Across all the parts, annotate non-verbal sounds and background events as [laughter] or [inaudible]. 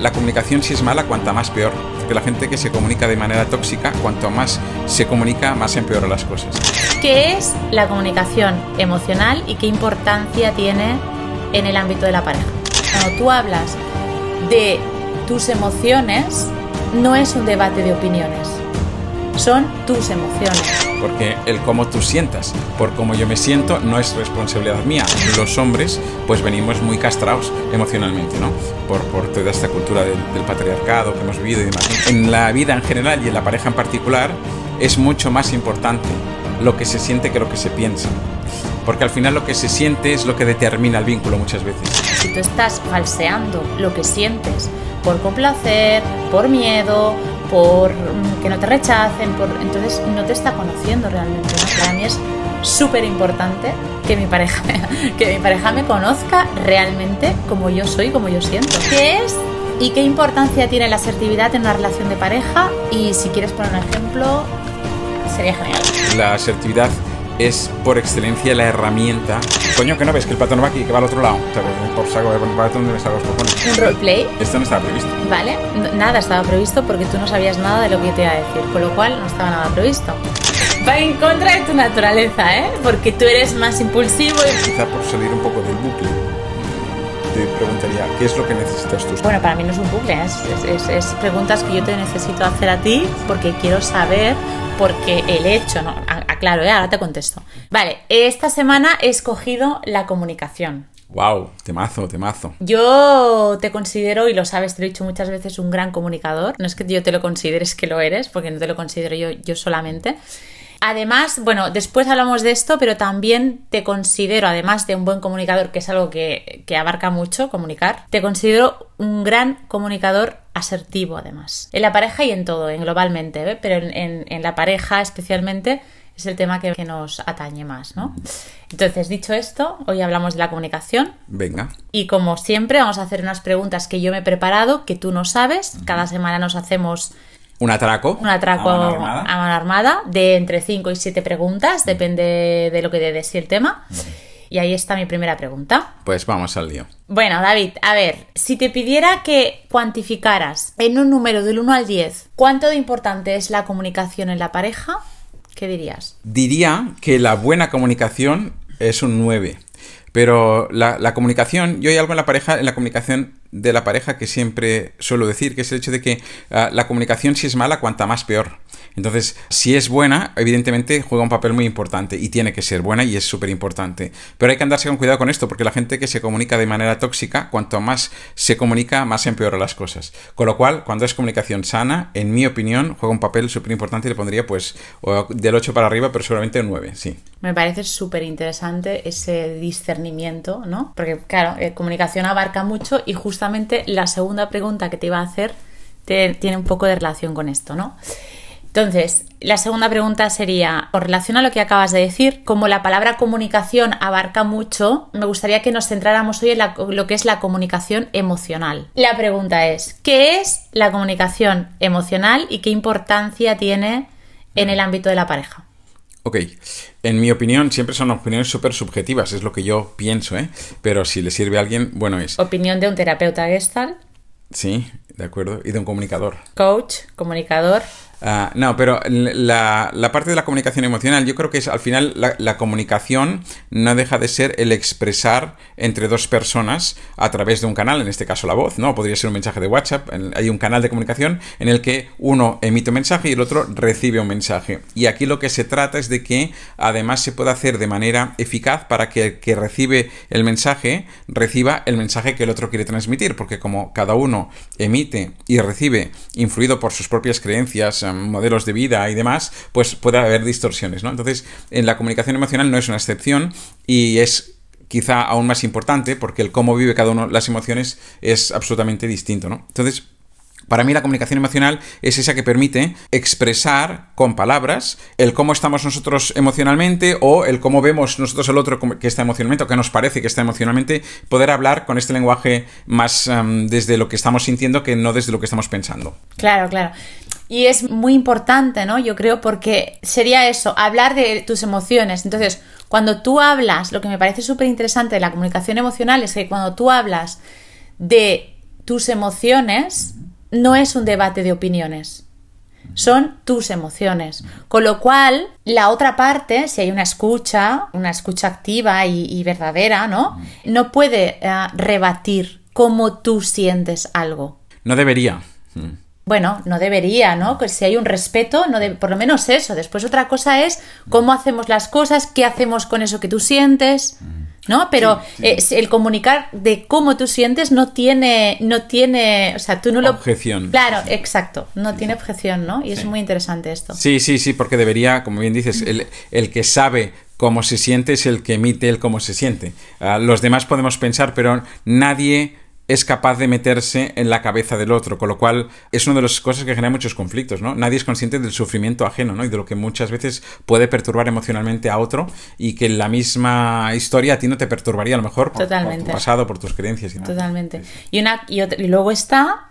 La comunicación si es mala, cuanta más peor. Porque la gente que se comunica de manera tóxica, cuanto más se comunica, más empeora las cosas. ¿Qué es la comunicación emocional y qué importancia tiene en el ámbito de la pareja? Cuando tú hablas de tus emociones, no es un debate de opiniones, son tus emociones. Porque el cómo tú sientas, por cómo yo me siento, no es responsabilidad mía. Los hombres, pues venimos muy castrados emocionalmente, ¿no? Por, por toda esta cultura del, del patriarcado que hemos vivido y demás. En la vida en general y en la pareja en particular, es mucho más importante lo que se siente que lo que se piensa. Porque al final lo que se siente es lo que determina el vínculo muchas veces. Si tú estás falseando lo que sientes por complacer, por miedo, por mm, que no te rechacen, por entonces no te está conociendo realmente. ¿no? Para mí es súper importante que mi pareja [laughs] que mi pareja me conozca realmente como yo soy, como yo siento. ¿Qué es y qué importancia tiene la asertividad en una relación de pareja? Y si quieres poner un ejemplo, sería genial. La asertividad es por excelencia la herramienta. Coño, que no ves que el pato no va aquí, que va al otro lado. O sea, por saco de pato donde me los cojones. Un roleplay, Esto no estaba previsto. ¿vale? Nada estaba previsto porque tú no sabías nada de lo que yo te iba a decir, con lo cual no estaba nada previsto. Va en contra de tu naturaleza, ¿eh? Porque tú eres más impulsivo y Quizá por salir un poco del bucle, te preguntaría, ¿qué es lo que necesitas tú? Bueno, para mí no es un bucle, es, es- es- es preguntas que yo te necesito hacer a ti porque quiero saber porque el hecho, ¿no? Aclaro, ¿eh? ahora te contesto. Vale, esta semana he escogido la comunicación. Wow, temazo, temazo. Yo te considero, y lo sabes, te lo he dicho muchas veces, un gran comunicador. No es que yo te lo consideres que lo eres, porque no te lo considero yo, yo solamente. Además, bueno, después hablamos de esto, pero también te considero, además de un buen comunicador, que es algo que, que abarca mucho, comunicar, te considero un gran comunicador asertivo, además. En la pareja y en todo, en globalmente, ¿eh? pero en, en- en la pareja especialmente es el tema que, que nos atañe más, ¿no? Entonces, dicho esto, hoy hablamos de la comunicación. Venga. Y como siempre, vamos a hacer unas preguntas que yo me he preparado, que tú no sabes. Cada semana nos hacemos Un atraco. un atraco a a mano mano armada. armada, de entre 5 y 7 preguntas, depende de lo que sí el tema. Y ahí está mi primera pregunta. Pues vamos al lío. Bueno, David, a ver, si te pidiera que cuantificaras en un número del 1 al 10 cuánto de importante es la comunicación en la pareja, ¿qué dirías? Diría que la buena comunicación es un 9. Pero la, comunicación, yo hay algo en la pareja, en la comunicación de la pareja que siempre suelo decir, que es el hecho de que ah, la comunicación si es mala, cuanta más peor. Entonces, si es buena, evidentemente juega un papel muy importante y tiene que ser buena y es súper importante. Pero hay que andarse con cuidado con esto, porque la gente que se comunica de manera tóxica, cuanto más se comunica, más empeora las cosas. Con lo cual, cuando es comunicación sana, en mi opinión, juega un papel súper importante y le pondría pues del 8 para arriba, pero seguramente un 9, sí. Me parece súper interesante ese discernimiento, ¿no? Porque, claro, eh, comunicación abarca mucho y justamente la segunda pregunta que te iba a hacer tiene un poco de relación con esto, ¿no? Entonces, la segunda pregunta sería, con relación a lo que acabas de decir, como la palabra comunicación abarca mucho, me gustaría que nos centráramos hoy en la- lo que es la comunicación emocional. La pregunta es, ¿qué es la comunicación emocional y qué importancia tiene en el ámbito de la pareja? Ok, en mi opinión siempre son opiniones súper subjetivas, es lo que yo pienso, ¿eh? Pero si le sirve a alguien, bueno es. Opinión de un terapeuta gestal, Sí, de acuerdo, y de un comunicador. coach, comunicador. Ah, no, pero la, la parte de la comunicación emocional, yo creo que es al final la, comunicación no deja de ser el expresar entre dos personas a través de un canal, en este caso la voz, ¿no? Podría ser un mensaje de WhatsApp, hay un canal de comunicación en el que uno emite un mensaje y el otro recibe un mensaje. Y aquí lo que se trata es de que además se pueda hacer de manera eficaz para que el que recibe el mensaje reciba el mensaje que el otro quiere transmitir, porque como cada uno emite y recibe, influido por sus propias creencias, modelos de vida y demás, pues puede haber distorsiones, ¿no? Entonces, en la comunicación emocional no es una excepción y es quizá aún más importante porque el cómo vive cada uno las emociones es absolutamente distinto, ¿no? Entonces, para mí la comunicación emocional es esa que permite expresar con palabras el cómo estamos nosotros emocionalmente o el cómo vemos nosotros al otro que está emocionalmente o que nos parece que está emocionalmente, poder hablar con este lenguaje más em, desde lo que estamos sintiendo que no desde lo que estamos pensando. Claro, claro. Y es muy importante, ¿no? Yo creo porque sería eso, hablar de tus emociones. Entonces, cuando tú hablas, lo que me parece súper interesante de la comunicación emocional es que cuando tú hablas de tus emociones no es un debate de opiniones. Son tus emociones. Con lo cual, la otra parte, si hay una escucha, una escucha activa y, verdadera, ¿no? No puede eh, rebatir cómo tú sientes algo. No debería. Bueno, no debería, ¿no? Que si hay un respeto, no por lo menos eso. Después otra cosa es cómo hacemos las cosas, qué hacemos con eso que tú sientes. ¿no? Pero el comunicar de cómo tú sientes no tiene, no tiene, o sea, tú no lo... Objeción. Claro, exacto, no tiene objeción, ¿no? Y es muy interesante esto. Sí, sí, sí, porque debería, como bien dices, el, el que sabe cómo se siente es el que emite el cómo se siente. Ah, los demás podemos pensar, pero nadie es capaz de meterse en la cabeza del otro, con lo cual es una de las cosas que genera muchos conflictos, ¿no? Nadie es consciente del sufrimiento ajeno, ¿no? Y de lo que muchas veces puede perturbar emocionalmente a otro y que la misma historia a ti no te perturbaría a lo mejor por, tu pasado, por tus creencias y Totalmente. Y, una, y, y luego está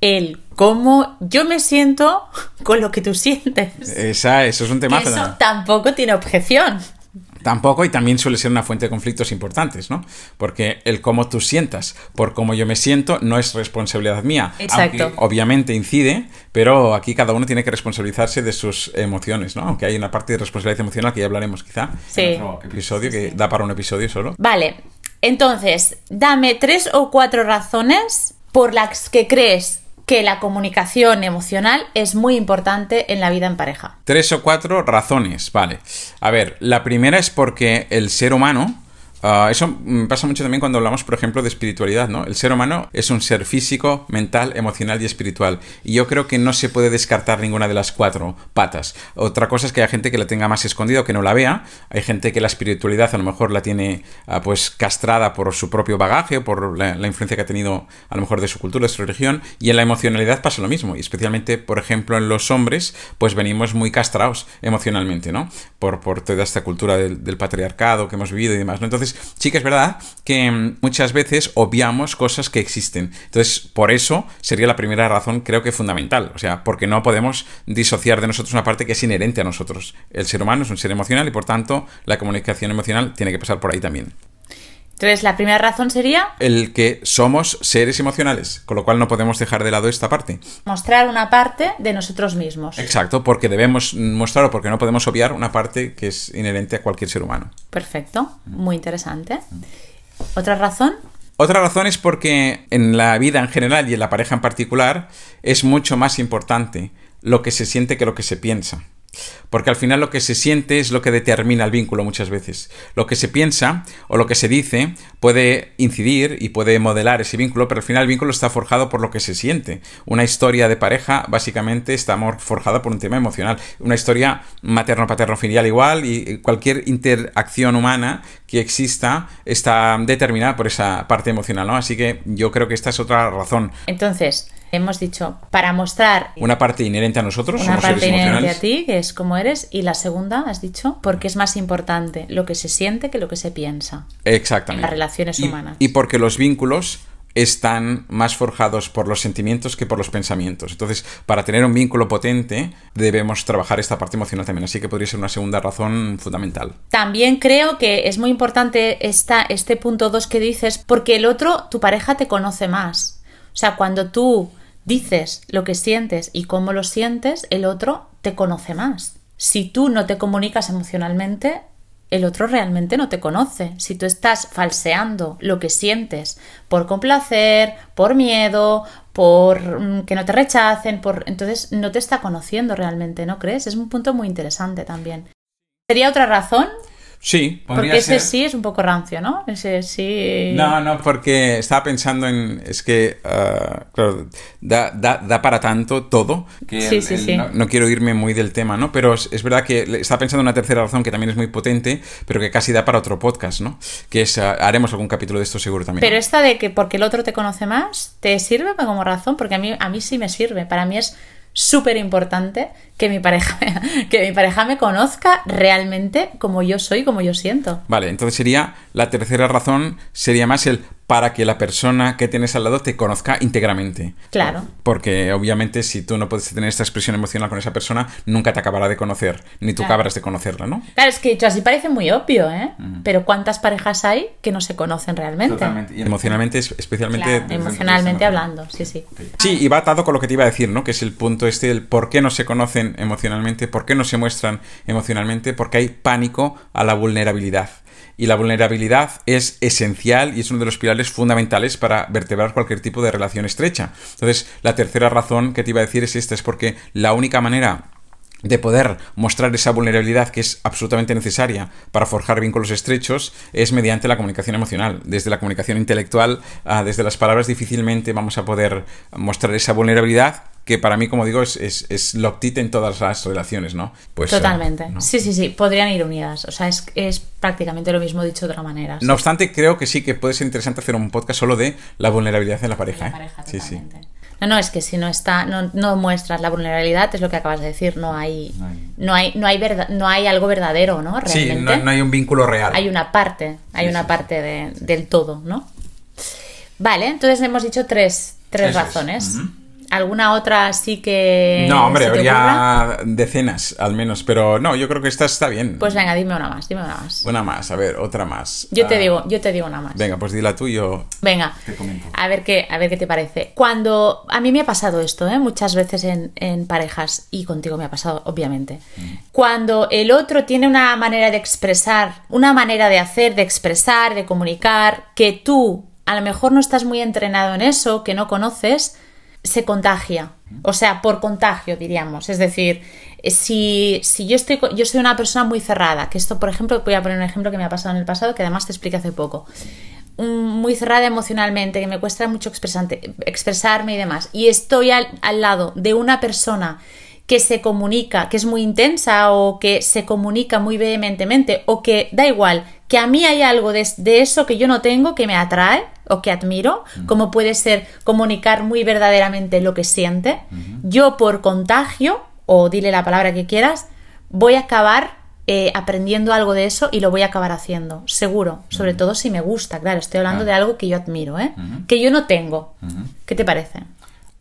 el cómo yo me siento [laughs] con lo que tú sientes. Esa, eso es un tema. Eso tampoco tiene objeción. Tampoco, y también suele ser una fuente de conflictos importantes, ¿no? Porque el cómo tú sientas por cómo yo me siento no es responsabilidad mía. Exacto. obviamente incide, pero aquí cada uno tiene que responsabilizarse de sus emociones, ¿no? Aunque hay una parte de responsabilidad emocional que ya hablaremos quizá sí. en otro episodio, que da para un episodio solo. Vale, entonces, dame tres o cuatro razones por las que crees que la comunicación emocional es muy importante en la vida en pareja. Tres o cuatro razones, vale. A ver, la primera es porque el ser humano Ah, eso pasa mucho también cuando hablamos, por ejemplo, de espiritualidad, ¿no? El ser humano es un ser físico, mental, emocional y espiritual. Y yo creo que no se puede descartar ninguna de las cuatro patas. Otra cosa es que hay gente que la tenga más escondida o que no la vea. Hay gente que la espiritualidad a lo mejor la tiene ah, pues castrada por su propio bagaje o por la, influencia que ha tenido a lo mejor de su cultura, de su religión. Y en la emocionalidad pasa lo mismo. Y especialmente, por ejemplo, en los hombres, pues venimos muy castrados emocionalmente, ¿no? Por, por toda esta cultura del, del patriarcado que hemos vivido y demás, ¿no? Entonces, sí que es verdad que mm, muchas veces obviamos cosas que existen. Entonces, por eso sería la primera razón, creo que fundamental. O sea, porque no podemos disociar de nosotros una parte que es inherente a nosotros. El ser humano es un ser emocional y por tanto la comunicación emocional tiene que pasar por ahí también. Entonces, la primera razón sería... El que somos seres emocionales, con lo cual no podemos dejar de lado esta parte. Mostrar una parte de nosotros mismos. Exacto, porque debemos mostrar o porque no podemos obviar una parte que es inherente a cualquier ser humano. Perfecto, muy interesante. ¿Otra razón? Otra razón es porque en la vida en general y en la pareja en particular es mucho más importante lo que se siente que lo que se piensa. Porque al final lo que se siente es lo que determina el vínculo muchas veces. Lo que se piensa o lo que se dice puede incidir y puede modelar ese vínculo, pero al final el vínculo está forjado por lo que se siente. Una historia de pareja básicamente está forjada por un tema emocional. Una historia materno-paterno-filial igual y cualquier interacción humana que exista está determinada por esa parte emocional, ¿no? Así que yo creo que esta es otra razón. Entonces, hemos dicho, para mostrar... Una parte inherente a nosotros, una parte inherente a ti, que es como eres, y la segunda, has dicho, porque es más importante lo que se siente que lo que se piensa. Exactamente. En las relaciones humanas. Y porque los vínculos están más forjados por los sentimientos que por los pensamientos. Entonces, para tener un vínculo potente, debemos trabajar esta parte emocional también. Así que podría ser una segunda razón fundamental. También creo que es muy importante esta, este punto 2 que dices, porque el otro, tu pareja te conoce más. O sea, cuando tú dices lo que sientes y cómo lo sientes, el otro te conoce más. Si tú no te comunicas emocionalmente, el otro realmente no te conoce. Si tú estás falseando lo que sientes por complacer, por miedo, por mm, que no te rechacen, por entonces no te está conociendo realmente, ¿no crees? Es un punto muy interesante también. ¿Sería otra razón Sí, Porque ese sí es un poco rancio, ¿no? Ese sí. No, no, porque estaba pensando en. Es que, claro, da, da, da, para tanto todo. Que sí, sí, sí. No, quiero irme muy del tema, ¿no? Pero es, verdad que estaba pensando en una tercera razón que también es muy potente, pero que casi da para otro podcast, ¿no? Que es. Ah, haremos algún capítulo de esto seguro también. Pero esta de que porque el otro te conoce más, ¿te sirve como razón? Porque a mí, a mí sí me sirve. Para mí es súper importante que mi pareja [laughs] que mi pareja me conozca realmente como yo soy, como yo siento. Vale, entonces sería la tercera razón sería más el para que la persona que tienes al lado te conozca íntegramente. Claro. Porque obviamente si tú no puedes tener esta expresión emocional con esa persona, nunca te acabará de conocer, ni tú Claro. acabarás de conocerla, ¿no? Claro, es que dicho así parece muy obvio, ¿eh? Pero ¿cuántas parejas hay que no se conocen realmente? Y emocionalmente, es- especialmente... Claro, emocionalmente hablando, sí, sí. Sí, y va atado con lo que te iba a decir, ¿no? Que es el punto este, el por qué no se conocen emocionalmente, por qué no se muestran emocionalmente, porque hay pánico a la vulnerabilidad. Y la vulnerabilidad es esencial y es uno de los pilares fundamentales para vertebrar cualquier tipo de relación estrecha. Entonces, la tercera razón que te iba a decir es esta, es porque la única manera de poder mostrar esa vulnerabilidad que es absolutamente necesaria para forjar vínculos estrechos es mediante la comunicación emocional. Desde la comunicación intelectual, ah, desde las palabras difícilmente vamos a poder mostrar esa vulnerabilidad que para mí, como digo, es, es, es loctite en todas las relaciones, ¿no? Pues, ah, Totalmente. ¿no? Sí, sí, sí, podrían ir unidas. O sea, es, es prácticamente lo mismo dicho de otra manera. No obstante, creo que sí que puede ser interesante hacer un podcast solo de la vulnerabilidad en la pareja. La ¿eh? pareja, sí, sí. totalmente. No, no, es que si no está, no, no muestras la vulnerabilidad, es lo que acabas de decir, no hay, no hay, no hay verdad, no hay algo verdadero, ¿no? Sí, Realmente. no, no hay un vínculo real. hay una parte, hay Sí, una sí, parte de- del todo, ¿no? Vale, entonces hemos dicho tres, tres Eso razones. Ujú. ¿Alguna otra sí que No, hombre, habría decenas al menos, pero no, yo creo que esta está bien. Pues venga, dime una más, dime una más. Una más, a ver, otra más. Yo te Ah, digo, yo te digo una más. Venga, pues dila tú y yo. Venga, Te comento. a ver qué, a ver qué te parece. Cuando a mí me ha pasado esto, ¿eh? muchas veces en, en parejas y contigo me ha pasado, obviamente. Cuando el otro tiene una manera de expresar, una manera de hacer, de expresar, de comunicar, que tú a lo mejor no estás muy entrenado en eso, que no conoces, se contagia. O sea, por contagio, diríamos. Es decir, eh, si, si yo estoy, yo soy una persona muy cerrada, que esto, por ejemplo, voy a poner un ejemplo que me ha pasado en el pasado, que además te expliqué hace poco. Muy cerrada emocionalmente, que me cuesta mucho expresarme y demás. Y estoy al, al lado de una persona que se comunica, que es muy intensa o que se comunica muy vehementemente o que da igual, que a mí hay algo de, de eso que yo no tengo que me atrae o que admiro, como puede ser comunicar muy verdaderamente lo que siente, yo por contagio, o dile la palabra que quieras, voy a acabar eh, aprendiendo algo de eso y lo voy a acabar haciendo, seguro, sobre todo si me gusta, claro, estoy hablando de algo que yo admiro, ¿eh? que yo no tengo. ¿Qué te parece?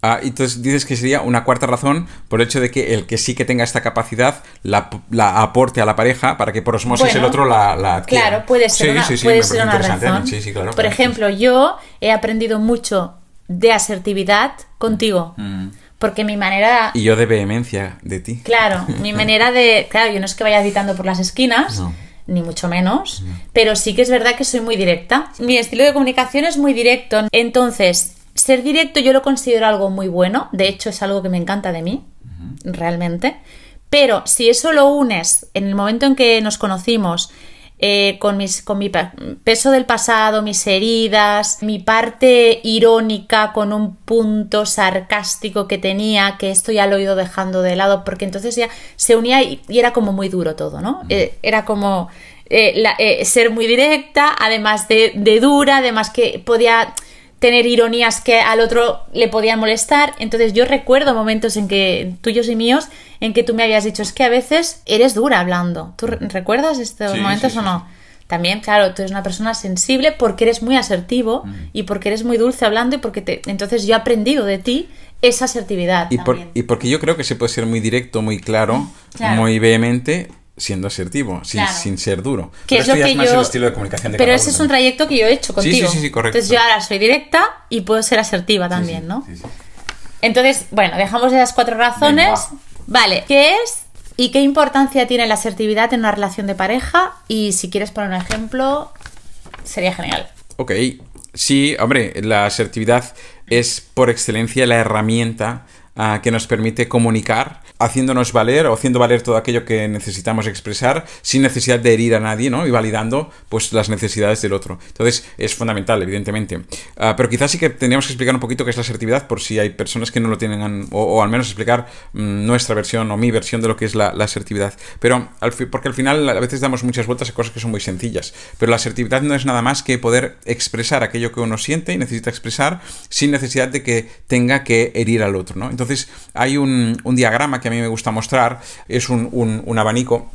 Ah, entonces dices que sería una cuarta razón por el hecho de que el que sí que tenga esta capacidad la, la aporte a la pareja para que por osmosis Bueno, el otro la, la adquiera. Claro, puede ser Sí, una, sí, sí, puede ser una razón. Sí, sí, claro. Por ejemplo, yo he aprendido mucho de asertividad contigo. Mm. Porque mi manera. Y yo de vehemencia de ti. Claro, mi [laughs] manera de. Claro, yo no es que vaya gritando por las esquinas. No. Ni mucho menos, pero sí que es verdad que soy muy directa. Mi estilo de comunicación es muy directo. Entonces, ser directo yo lo considero algo muy bueno. De hecho, es algo que me encanta de mí, realmente. Pero si eso lo unes en el momento en que nos conocimos, eh, con, mis, con mi pe- peso del pasado, mis heridas, mi parte irónica con un punto sarcástico que tenía, que esto ya lo he ido dejando de lado, porque entonces ya se unía y, y era como muy duro todo, ¿no? Eh, era como eh, la- ser muy directa, además de, de dura, además que podía tener ironías que al otro le podían molestar. Entonces yo recuerdo momentos en que, tuyos y míos, en que tú me habías dicho, es que a veces eres dura hablando. ¿Tú re- recuerdas estos Sí, momentos sí, o no? También, claro, tú eres una persona sensible porque eres muy asertivo y porque eres muy dulce hablando y porque te... Entonces yo he aprendido de ti esa asertividad. Y, por- y porque yo creo que se puede ser muy directo, muy claro, [laughs] Claro. muy vehemente, siendo asertivo, sin, Claro. sin ser duro. Que Pero es lo ya que es más yo- el estilo de comunicación de Pero cada ese uno es un trayecto que yo he hecho contigo. sí, sí, sí, correcto. Entonces yo ahora soy directa y puedo ser asertiva también, ¿no? Sí, sí. Entonces, bueno, dejamos esas cuatro razones. Venga, vale, ¿qué es y qué importancia tiene la asertividad en una relación de pareja? Y si quieres poner un ejemplo, sería genial. Ok, sí, hombre, la asertividad es por excelencia la herramienta ah, que nos permite comunicar, haciéndonos valer o haciendo valer todo aquello que necesitamos expresar sin necesidad de herir a nadie, ¿no? Y validando pues las necesidades del otro. Entonces es fundamental, evidentemente. Ah, pero quizás sí que tendríamos que explicar un poquito qué es la asertividad por si hay personas que no lo tienen, o, al menos explicar mm, nuestra versión o mi versión de lo que es la, asertividad. Pero al porque al final a veces damos muchas vueltas a cosas que son muy sencillas. Pero la asertividad no es nada más que poder expresar aquello que uno siente y necesita expresar sin necesidad de que tenga que herir al otro, ¿no? Hay un, diagrama que a mí me gusta mostrar, es un abanico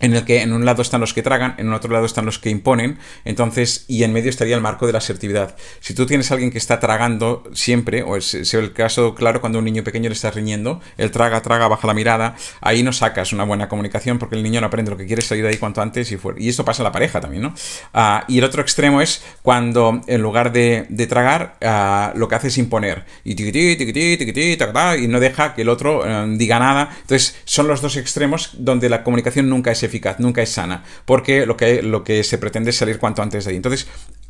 en el que en un lado están los que tragan, en otro lado están los que imponen, entonces, y en medio estaría el marco de la asertividad. Si tú tienes a alguien que está tragando siempre, o es, es el caso claro cuando un niño pequeño le está riñendo, él traga, traga, baja la mirada, ahí no sacas una buena comunicación porque el niño no aprende lo que quiere salir de ahí cuanto antes y fuera. Y esto pasa en la pareja también, ¿no? Ah, y el otro extremo es cuando en lugar de, tragar, ah, lo que hace es imponer. Y tiquití, tiquití, tiquití, y no deja que el otro eh, diga nada. Entonces, son los dos extremos donde la comunicación nunca es eficaz, nunca es sana, porque lo que, lo que se pretende es salir cuanto antes de ahí. Entonces,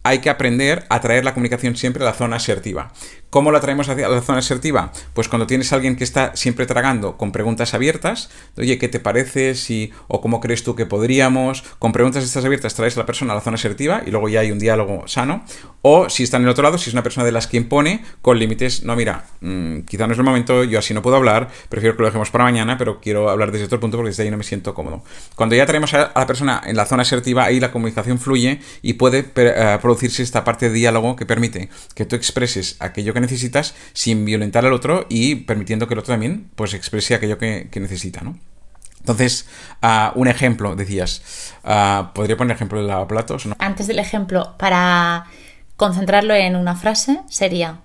hay que aprender a traer la comunicación siempre a la zona asertiva. ¿Cómo la traemos hacia la zona asertiva? Pues cuando tienes a alguien que está siempre tragando con preguntas abiertas, oye, ¿qué te parece? Si, o cómo crees tú que podríamos, con preguntas estas abiertas traes a la persona a la zona asertiva y luego ya hay un diálogo sano. O si está en el otro lado, si es una persona de las que impone, con límites, no, mira, mm, quizá no es el momento, yo así no puedo hablar, prefiero que lo dejemos para mañana, pero quiero hablar desde otro punto porque desde ahí no me siento cómodo. Cuando ya traemos a la persona en la zona asertiva, ahí la comunicación fluye y puede eh, producirse esta parte de diálogo que permite que tú expreses aquello que necesitas sin violentar al otro y permitiendo que el otro también pues exprese aquello que, necesita, ¿no? Entonces, ah, un ejemplo, decías, uh, ¿podría poner ejemplo de lavaplatos? ¿no? Antes del ejemplo, para concentrarlo en una frase, sería...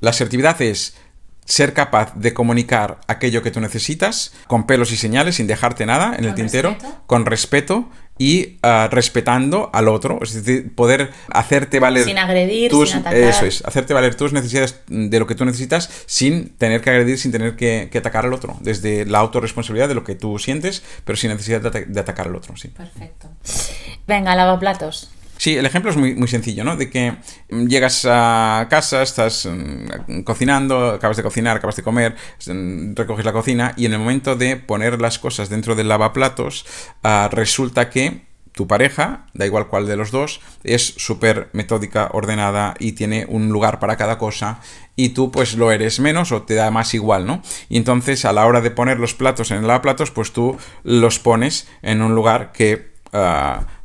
La asertividad es ser capaz de comunicar aquello que tú necesitas con pelos y señales, sin dejarte nada en el tintero, con respeto y ah, respetando al otro, es decir, poder hacerte valer sin agredir, tus, sin atacar. eso es, hacerte valer tus necesidades de lo que tú necesitas sin tener que agredir, sin tener que, atacar al otro, desde la autorresponsabilidad de lo que tú sientes, pero sin necesidad de, atacar al otro, sí. Perfecto. Venga, lavaplatos. Sí, el ejemplo es muy, muy sencillo, ¿no? De que llegas a casa, estás mm, cocinando, acabas de cocinar, acabas de comer, mm, recoges la cocina y en el momento de poner las cosas dentro del lavaplatos, ah, resulta que tu pareja, da igual cuál de los dos, es súper metódica, ordenada y tiene un lugar para cada cosa y tú pues lo eres menos o te da más igual, ¿no? Y entonces a la hora de poner los platos en el lavaplatos, pues tú los pones en un lugar que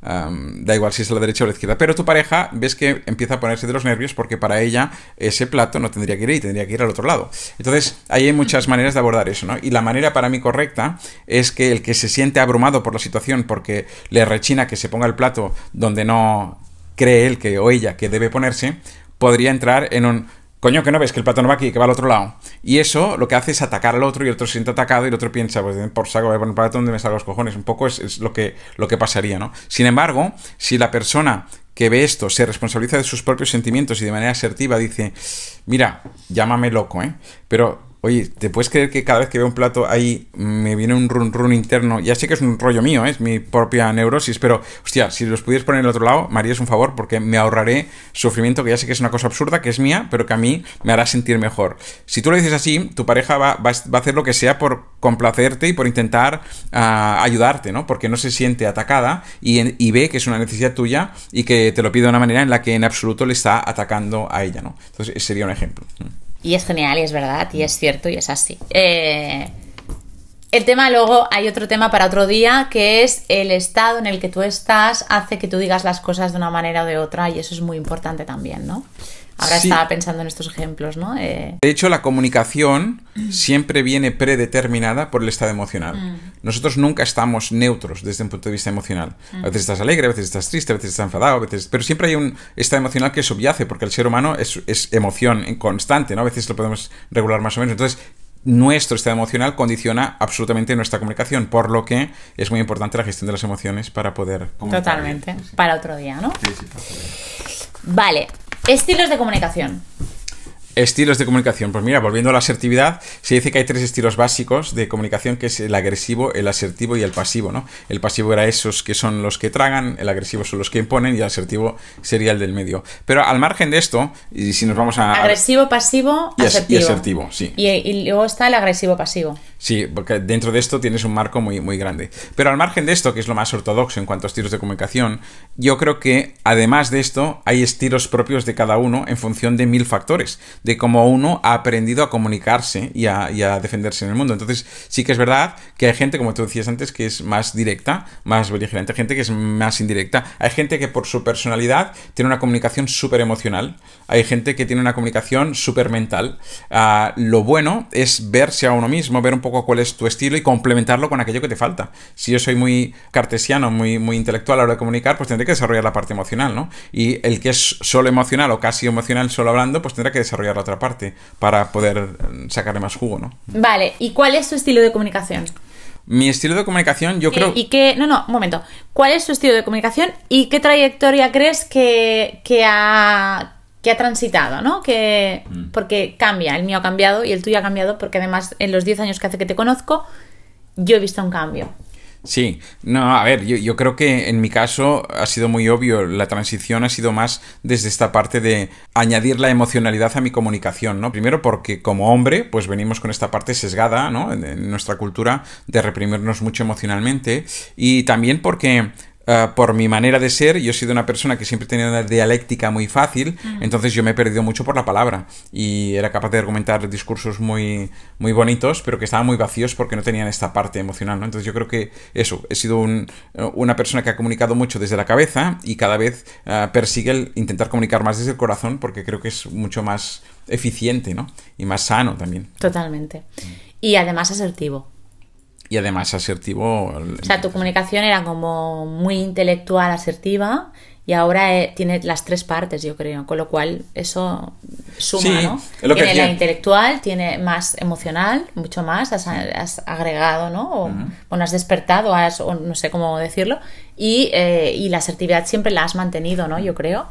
Da igual si es la derecha o la izquierda, pero tu pareja ves que empieza a ponerse de los nervios porque para ella ese plato no tendría que ir ahí, tendría que ir al otro lado. Entonces, ahí hay muchas maneras de abordar eso, ¿no? Y la manera para mí correcta es que el que se siente abrumado por la situación porque le rechina que se ponga el plato donde no cree él que o ella que debe ponerse, podría entrar en un coño, que no ves que el plato no va aquí, que va al otro lado. Y eso lo que hace es atacar al otro y el otro se siente atacado y el otro piensa, pues por saco, voy a poner plato donde me salgan los cojones. Un poco es, lo, que, lo que pasaría, ¿no? Sin embargo, si la persona que ve esto se responsabiliza de sus propios sentimientos y de manera asertiva dice, mira, llámame loco, ¿eh? Pero Oye, ¿te puedes creer que cada vez que veo un plato ahí me viene un run run interno? Ya sé que es un rollo mío, ¿eh? es mi propia neurosis, pero hostia, si los pudieras poner el otro lado, me harías un favor porque me ahorraré sufrimiento que ya sé que es una cosa absurda, que es mía, pero que a mí me hará sentir mejor. Si tú lo dices así, tu pareja va, va, a hacer lo que sea por complacerte y por intentar ah, ayudarte, ¿no? Porque no se siente atacada y, y, ve que es una necesidad tuya y que te lo pide de una manera en la que en absoluto le está atacando a ella, ¿no? Entonces, ese sería un ejemplo. Y es genial y es verdad y es cierto y es así. Eh, el tema luego, hay otro tema para otro día, que es el estado en el que tú estás hace que tú digas las cosas de una manera o de otra y eso es muy importante también, ¿no? Ahora estaba pensando en estos ejemplos, ¿no? Eh, de hecho, la comunicación siempre viene predeterminada por el estado emocional. Mm. Nosotros nunca estamos neutros desde un punto de vista emocional. A mm. veces estás alegre, a veces estás triste, a veces estás enfadado, a veces... pero siempre hay un estado emocional que subyace, porque el ser humano es, es emoción constante, ¿no? A veces lo podemos regular más o menos. Entonces, nuestro estado emocional condiciona absolutamente nuestra comunicación, por lo que es muy importante la gestión de las emociones para poder... Totalmente. Para otro día, ¿no? Sí, sí, Vale, Estilos de comunicación. Estilos de comunicación. Pues mira, volviendo a la asertividad, se dice que hay tres estilos básicos de comunicación, que es el agresivo, el asertivo y el pasivo, ¿no? El pasivo era esos que son los que tragan, el agresivo son los que imponen y el asertivo sería el del medio. Pero al margen de esto, y si nos vamos a... Agresivo, pasivo, y asertivo. Y asertivo, sí. Y, luego está el agresivo pasivo. Sí, porque dentro de esto tienes un marco muy, muy grande. Pero al margen de esto, que es lo más ortodoxo en cuanto a estilos de comunicación, yo creo que además de esto, hay estilos propios de cada uno en función de mil factores de cómo uno ha aprendido a comunicarse y a, defenderse en el mundo. Entonces, sí que es verdad que hay gente, como tú decías antes, que es más directa, más beligerante, hay gente que es más indirecta, hay gente que por su personalidad tiene una comunicación súper emocional, hay gente que tiene una comunicación súper mental. Ah, lo bueno es verse a uno mismo, ver un poco poco cuál es tu estilo y complementarlo con aquello que te falta. Si yo soy muy cartesiano, muy, muy intelectual a la hora de comunicar, pues tendré que desarrollar la parte emocional, ¿no? Y el que es solo emocional o casi emocional solo hablando, pues tendrá que desarrollar la otra parte para poder sacarle más jugo, ¿no? Vale, ¿y cuál es tu estilo de comunicación? Mi estilo de comunicación, yo creo. ¿Y qué.? No, no, un momento. ¿Cuál es tu estilo de comunicación y qué trayectoria crees que, que ha que ha transitado, ¿no? Que, porque cambia, el mío ha cambiado y el tuyo ha cambiado porque además en los 10 años que hace que te conozco, yo he visto un cambio. Sí, no, a ver, yo, yo, creo que en mi caso ha sido muy obvio, la transición ha sido más desde esta parte de añadir la emocionalidad a mi comunicación, ¿no? Primero porque como hombre, pues venimos con esta parte sesgada, ¿no? En, nuestra cultura de reprimirnos mucho emocionalmente y también porque Uh, por mi manera de ser, yo he sido una persona que siempre tenía una dialéctica muy fácil, entonces yo me he perdido mucho por la palabra y era capaz de argumentar discursos muy, muy bonitos, pero que estaban muy vacíos porque no tenían esta parte emocional, ¿no? Entonces yo creo que eso, he sido un, una persona que ha comunicado mucho desde la cabeza y cada vez uh, persigue el intentar comunicar más desde el corazón porque creo que es mucho más eficiente, ¿no? Y más sano también. Totalmente. Y además asertivo y además asertivo. O sea, tu comunicación era como muy intelectual, asertiva, y ahora eh, tiene las tres partes, yo creo, con lo cual eso suma, ¿no? tiene la intelectual, tiene más emocional, mucho más, has, agregado, ¿no? O, bueno, has despertado, has, o no sé cómo decirlo, y, eh, y la asertividad siempre la has mantenido, ¿no? Yo creo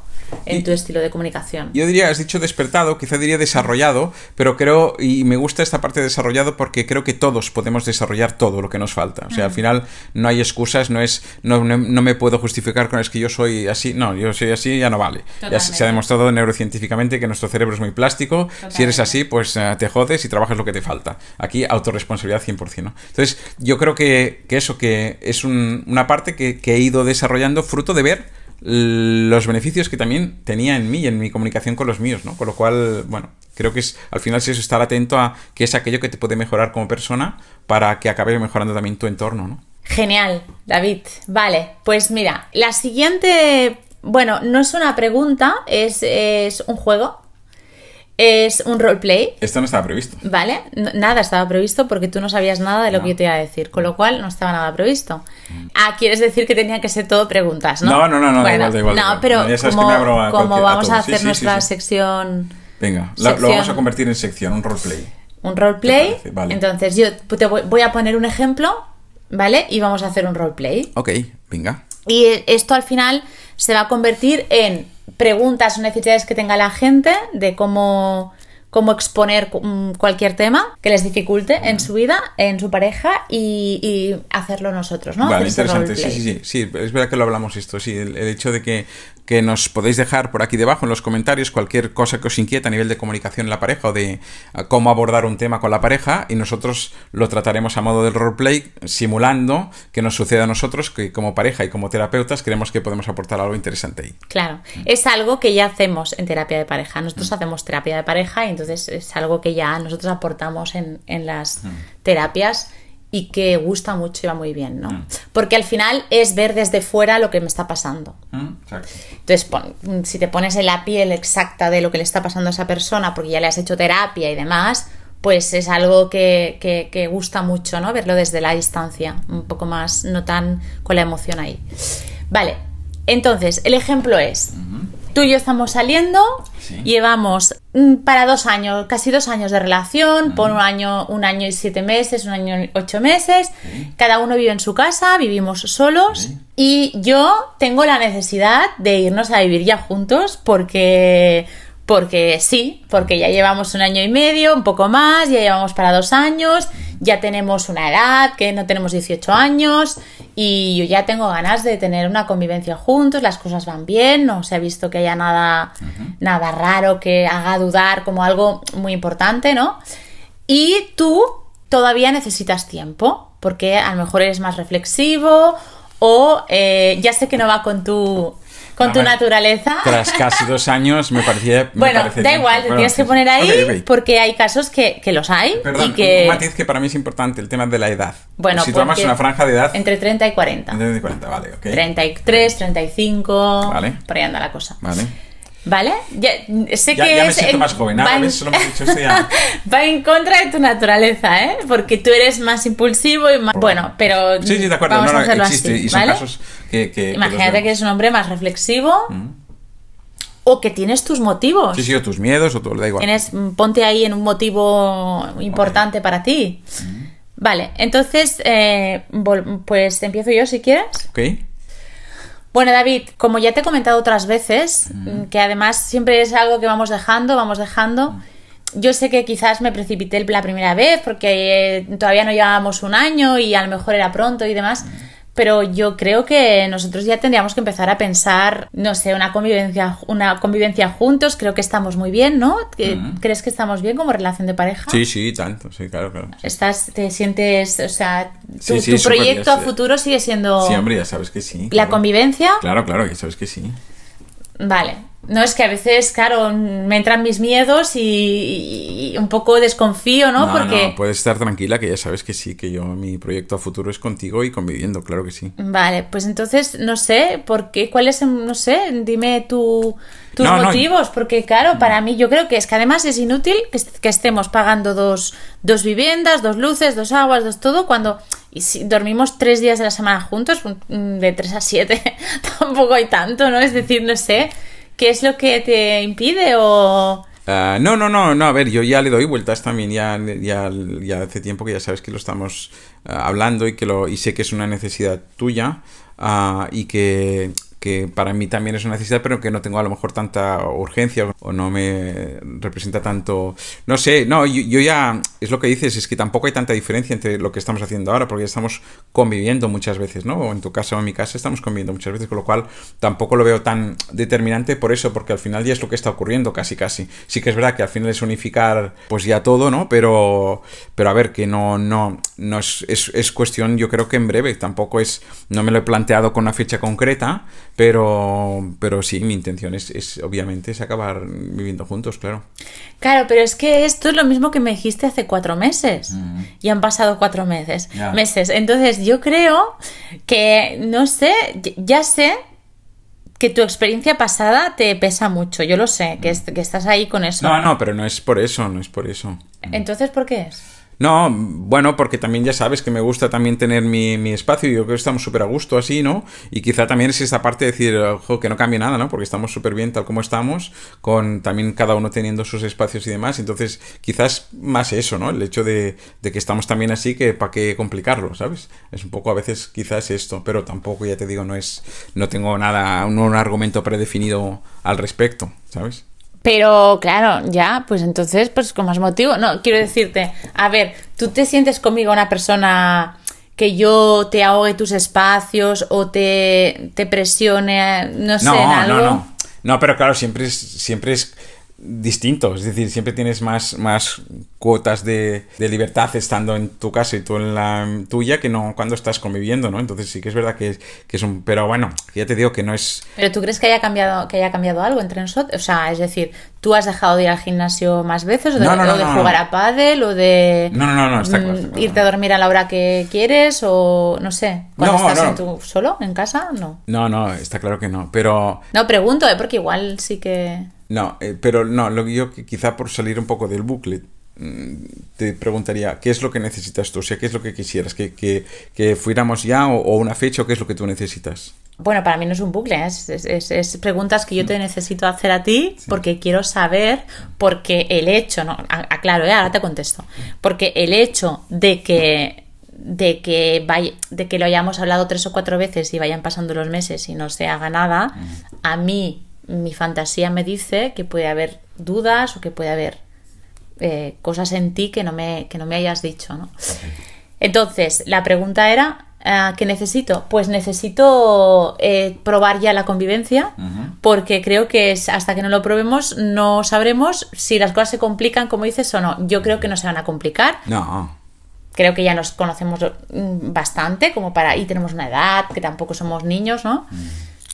en tu estilo de comunicación. Yo diría, has dicho despertado, quizá diría desarrollado, pero creo, y me gusta esta parte de desarrollado porque creo que todos podemos desarrollar todo lo que nos falta. O sea, al final no hay excusas, no es, no, no, me puedo justificar con es que yo soy así, no, yo soy así, ya no vale. Ya se ha demostrado neurocientíficamente que nuestro cerebro es muy plástico, si eres así, pues eh, te jodes y trabajas lo que te falta. Aquí autorresponsabilidad 100%. ¿no? Entonces, yo creo que, que eso, que es una parte que, que he ido desarrollando fruto de ver los beneficios que también tenía en mí y en mi comunicación con los míos, ¿no? Con lo cual, bueno, creo que es al final es estar atento a qué es aquello que te puede mejorar como persona para que acabe mejorando también tu entorno, ¿no? Genial, David. Vale, pues mira, la siguiente, bueno, no es una pregunta, es, es un juego es un roleplay. Esto no estaba previsto. ¿Vale? nada estaba previsto porque tú no sabías nada de lo que yo te iba a decir, con lo cual no estaba nada previsto. Mm. Ah, quieres decir que tenía que ser todo preguntas, ¿no? No, no, no, no, da igual, da igual, No, pero como, vamos a, hacer nuestra sección... Venga, lo vamos a convertir en sección, un roleplay. Un roleplay. Vale. Entonces yo te voy a poner un ejemplo, ¿vale? Y vamos a hacer un roleplay. Ok, venga. Y esto al final se va a convertir en preguntas o necesidades que tenga la gente de cómo, cómo exponer mm, cualquier tema que les dificulte en su vida, en su pareja y, hacerlo nosotros, ¿no? Vale, interesante. Sí, sí, sí, sí. Es verdad que lo hablamos esto, sí. el, hecho de que que nos podéis dejar por aquí debajo en los comentarios cualquier cosa que os inquieta a nivel de comunicación en la pareja o de ah, cómo abordar un tema con la pareja y nosotros lo trataremos a modo del roleplay simulando que nos suceda a nosotros que como pareja y como terapeutas creemos que podemos aportar algo interesante ahí. Claro, es algo que ya hacemos en terapia de pareja. Nosotros mm. hacemos terapia de pareja y entonces es algo que ya nosotros aportamos en, en las mm. terapias y que gusta mucho y va muy bien, ¿no? Mm. Porque al final es ver desde fuera lo que me está pasando. Mm, Entonces, si te pones en la piel exacta de lo que le está pasando a esa persona, porque ya le has hecho terapia y demás, pues es algo que, que, gusta mucho, ¿no? Verlo desde la distancia, un poco más, no tan con la emoción ahí. Vale, entonces, el ejemplo es, tú y yo estamos saliendo, llevamos para dos años, casi dos años de relación, por un año, un año y siete meses, un año y ocho meses, cada uno vive en su casa, vivimos solos y yo tengo la necesidad de irnos a vivir ya juntos porque porque sí, porque ya llevamos un año y medio, un poco más, ya llevamos para dos años, ya tenemos una edad, que no tenemos 18 años, y yo ya tengo ganas de tener una convivencia juntos, las cosas van bien, no se ha visto que haya nada, nada raro que haga dudar como algo muy importante, ¿no? Y tú todavía necesitas tiempo, porque a lo mejor eres más reflexivo o eh, ya sé que no va con tu con tu naturaleza. Tras casi dos años me parecía. bueno, da igual, te tienes que poner ahí porque hay casos que, los hay. y que... un matiz que para mí es importante, el tema de la edad. Bueno, si tomas una franja de edad. Entre 30 y 40. Entre 30 y 40, vale, ok. 33, 35. Vale. Por ahí anda la cosa. Vale. ¿Vale? Ya, sé Ya, que ya me es siento en- más joven. va Ahora en- ves, solo hemos dicho esto ya. [laughs] va en contra de tu naturaleza, ¿eh? Porque tú eres más impulsivo y más... Bueno, pero Sí, sí, de acuerdo. vamos no, a no, hacerlo existe. así, y son ¿vale? casos que. que- que Imagínate que vemos. eres un hombre más reflexivo o que tienes tus motivos. Sí, sí, o tus miedos o todo, da igual. Tienes, ponte ahí en un motivo importante para ti. Vale, entonces, eh, pues empiezo yo si quieres. ¿Ok? Bueno, David, como ya te he comentado otras veces, que además siempre es algo que vamos dejando, vamos dejando. Yo sé que quizás me precipité la primera vez porque eh, todavía no llevábamos un año y a lo mejor era pronto y demás. Pero yo creo que nosotros ya tendríamos que empezar a pensar, no sé, una convivencia, una convivencia juntos. Creo que estamos muy bien, ¿no? ¿Que- ¿Crees que estamos bien como relación de pareja? Sí, sí, tanto. Sí, claro, claro. Estás, te sientes, o sea, tu, Sí, sí, tu súper proyecto bien, a futuro sigue siendo Sí, hombre, ya sabes que sí. la claro. convivencia. Claro, claro, ya sabes que sí. Vale. No, es que a veces, claro, me entran mis miedos y, un poco desconfío, ¿no? No, Porque. no, puedes estar tranquila que ya sabes que sí, que yo, mi proyecto a futuro es contigo y conviviendo, claro que sí. Vale, pues entonces, no sé, ¿por qué? ¿Cuáles, no sé? Dime tu- tus No, no. motivos, porque claro, para mí yo creo que es que además es inútil que, est- que estemos pagando dos, dos viviendas, dos luces, dos aguas, dos todo, cuando y si dormimos tres días de la semana juntos, de tres a siete, [laughs] tampoco hay tanto, ¿no? Es decir, no sé, ¿qué es lo que te impide o... Ah, no, no, no, no, a ver, yo ya le doy vueltas también, ya, ya, hace tiempo que ya sabes que lo estamos ah, hablando y que lo, y sé que es una necesidad tuya ah, y que, que para mí también es una necesidad, pero que no tengo a lo mejor tanta urgencia o no me representa tanto, no sé, no, yo, ya, es lo que dices, es que tampoco hay tanta diferencia entre lo que estamos haciendo ahora, porque ya estamos conviviendo muchas veces, ¿no? O en tu casa o en mi casa estamos conviviendo muchas veces, con lo cual tampoco lo veo tan determinante por eso, porque al final ya es lo que está ocurriendo casi casi. Sí que es verdad que al final es unificar pues ya todo, ¿no? Pero, pero a ver, que no, no, no es, es, es cuestión, yo creo que en breve, tampoco es, no me lo he planteado con una fecha concreta, pero, pero sí, mi intención es, es obviamente es acabar viviendo juntos, claro. Claro, pero es que esto es lo mismo que me dijiste hace cuatro meses. Y han pasado cuatro meses. Ya. meses. Entonces yo creo que, no sé, ya sé que tu experiencia pasada te pesa mucho. Yo lo sé, que, est- que estás ahí con eso. No, no, pero no es por eso, no es por eso. Entonces, ¿por qué es? No, bueno, porque también ya sabes que me gusta también tener mi, mi espacio y yo creo que estamos súper a gusto así, ¿no? Y quizá también es esta parte de decir, ojo, que no cambie nada, ¿no? Porque estamos súper bien tal como estamos, con también cada uno teniendo sus espacios y demás. Entonces, quizás más eso, ¿no? El hecho de, que estamos también así, que para qué complicarlo, ¿sabes? Es un poco a veces quizás esto, pero tampoco, ya te digo, no es, no tengo nada, un, un argumento predefinido al respecto, ¿sabes? Pero claro, ya, pues entonces, pues con más motivo. No, quiero decirte, a ver, ¿tú te sientes conmigo una persona que yo te ahogue tus espacios o te, te presione, no sé, no, en algo? No, no. No, pero claro, siempre es, siempre es distinto. Es decir, siempre tienes más, más cuotas de, de libertad estando en tu casa y tú en la tuya que no cuando estás conviviendo, ¿no? Entonces sí que es verdad que, que es un... Pero bueno, ya te digo que no es... Pero tú crees que haya cambiado, que haya cambiado algo entre nosotros? O sea, es decir, ¿tú has dejado de ir al gimnasio más veces? ¿O de, No, no, no, o de jugar a pádel? ¿O de No, no, no, no, está mm, claro, está claro. irte a dormir a la hora que quieres? ¿O no sé? ¿Cuando estás en tu, solo en casa? No. No, no, está claro que no. Pero... No, pregunto, ¿eh? Porque igual sí que... No, eh, pero no, lo que yo que quizá por salir un poco del bucle mm, te preguntaría, ¿qué es lo que necesitas tú? O sea, ¿qué es lo que quisieras? ¿Que, que, que fuéramos ya o, o una fecha o qué es lo que tú necesitas? Bueno, para mí no es un bucle, ¿eh? es, es- es- es preguntas que yo te necesito hacer a ti porque quiero saber, porque el hecho, no, A- aclaro, ¿eh? ahora te contesto, porque el hecho de que de que vaya, de que lo hayamos hablado tres o cuatro veces y vayan pasando los meses y no se haga nada, a mí mi fantasía me dice que puede haber dudas o que puede haber eh, cosas en ti que no me, que no me hayas dicho, ¿no? Entonces, la pregunta era, ah, ¿qué necesito? Pues necesito eh, probar ya la convivencia, porque creo que es, hasta que no lo probemos no sabremos si las cosas se complican, como dices, o no. Yo creo que no se van a complicar. No, Creo que ya nos conocemos mm, bastante, como para... Y tenemos una edad, que tampoco somos niños, ¿no?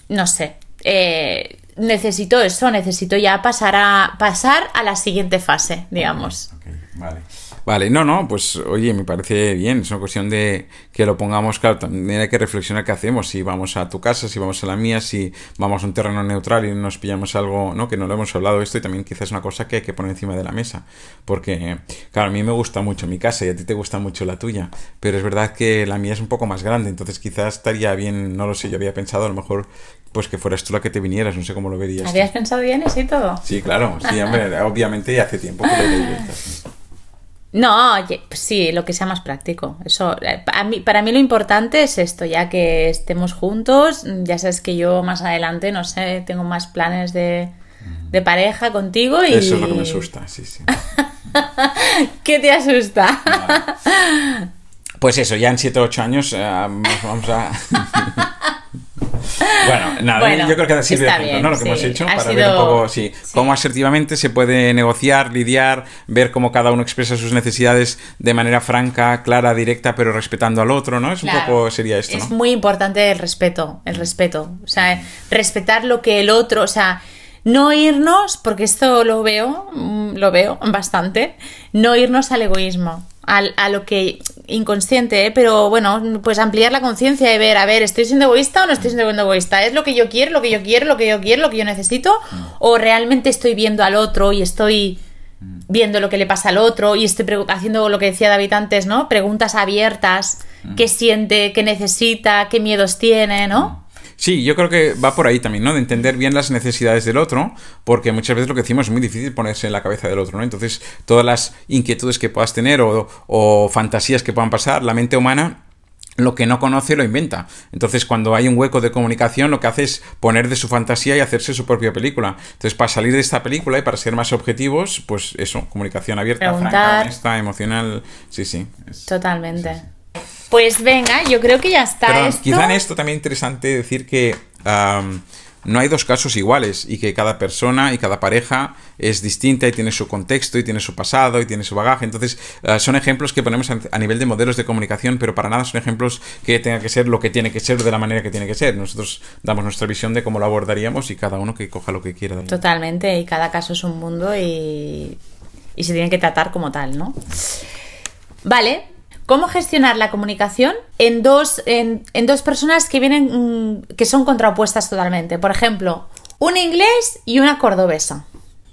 No sé. Eh, necesito eso, necesito ya pasar a, pasar a la siguiente fase, digamos. Vale. Vale, no, no, pues oye, me parece bien, es una cuestión de que lo pongamos, claro, también hay que reflexionar qué hacemos, si vamos a tu casa, si vamos a la mía, si vamos a un terreno neutral y nos pillamos algo, ¿no? Que no lo hemos hablado esto y también quizás es una cosa que hay que poner encima de la mesa, porque, claro, a mí me gusta mucho mi casa y a ti te gusta mucho la tuya, pero es verdad que la mía es un poco más grande, entonces quizás estaría bien, no lo sé, yo había pensado a lo mejor pues que fueras tú la que te vinieras, no sé cómo lo verías. ¿Habías pensado bien eso y todo? Sí, claro, sí, hombre, obviamente hace tiempo que lo he no, pues sí, lo que sea más práctico. Eso, eh, a mí, para mí lo importante es esto, ya que estemos juntos. Ya sabes que yo más adelante, no sé, tengo más planes de, de pareja contigo y... Eso es lo que me asusta, sí, sí. [laughs] ¿Qué te asusta? Pues eso, ya en 7 o 8 años eh, vamos a... [laughs] Bueno, nada, yo creo que ha sido bien, ¿no? Lo que hemos hecho para ver un poco sí, cómo asertivamente se puede negociar, lidiar, ver cómo cada uno expresa sus necesidades de manera franca, clara, directa, pero respetando al otro, ¿no? Es un poco sería esto. Es muy importante el respeto, el respeto. O sea, respetar lo que el otro, o sea, no irnos, porque esto lo veo, mm, lo veo bastante, no irnos al egoísmo a, lo que inconsciente, ¿eh? pero bueno, pues ampliar la conciencia y ver, a ver, ¿estoy siendo egoísta o no estoy siendo egoísta? ¿Es lo que yo quiero, lo que yo quiero, lo que yo quiero, lo que yo necesito? ¿O realmente estoy viendo al otro y estoy viendo lo que le pasa al otro y estoy haciendo lo que decía David antes, ¿no? Preguntas abiertas, qué siente, qué necesita, qué miedos tiene, ¿no? Sí, yo creo que va por ahí también, ¿no? De entender bien las necesidades del otro, porque muchas veces lo que decimos es muy difícil ponerse en la cabeza del otro, ¿no? Entonces, todas las inquietudes que puedas tener o, fantasías que puedan pasar, la mente humana lo que no conoce lo inventa. Entonces, cuando hay un hueco de comunicación, lo que hace es poner de su fantasía y hacerse su propia película. Entonces, para salir de esta película y para ser más objetivos, pues eso, comunicación abierta, franca, honesta, emocional. Sí, sí. Totalmente. Pues venga, yo creo que ya está. esto. quizá en esto también interesante decir que no hay dos casos iguales y que cada persona y cada pareja es distinta y tiene su contexto y tiene su pasado y tiene su bagaje. Entonces, ah, son ejemplos que ponemos a, nivel de modelos de comunicación, pero para nada son ejemplos que tenga que ser lo que tiene que ser de la manera que tiene que ser. Nosotros damos nuestra visión de cómo lo abordaríamos y cada uno que coja lo que quiera. Totalmente, y cada caso es un mundo y, y se tiene que tratar como tal, ¿no? Vale, cómo gestionar la comunicación en dos, en, dos personas que vienen, mm, que son contrapuestas totalmente. Por ejemplo, un inglés y una cordobesa.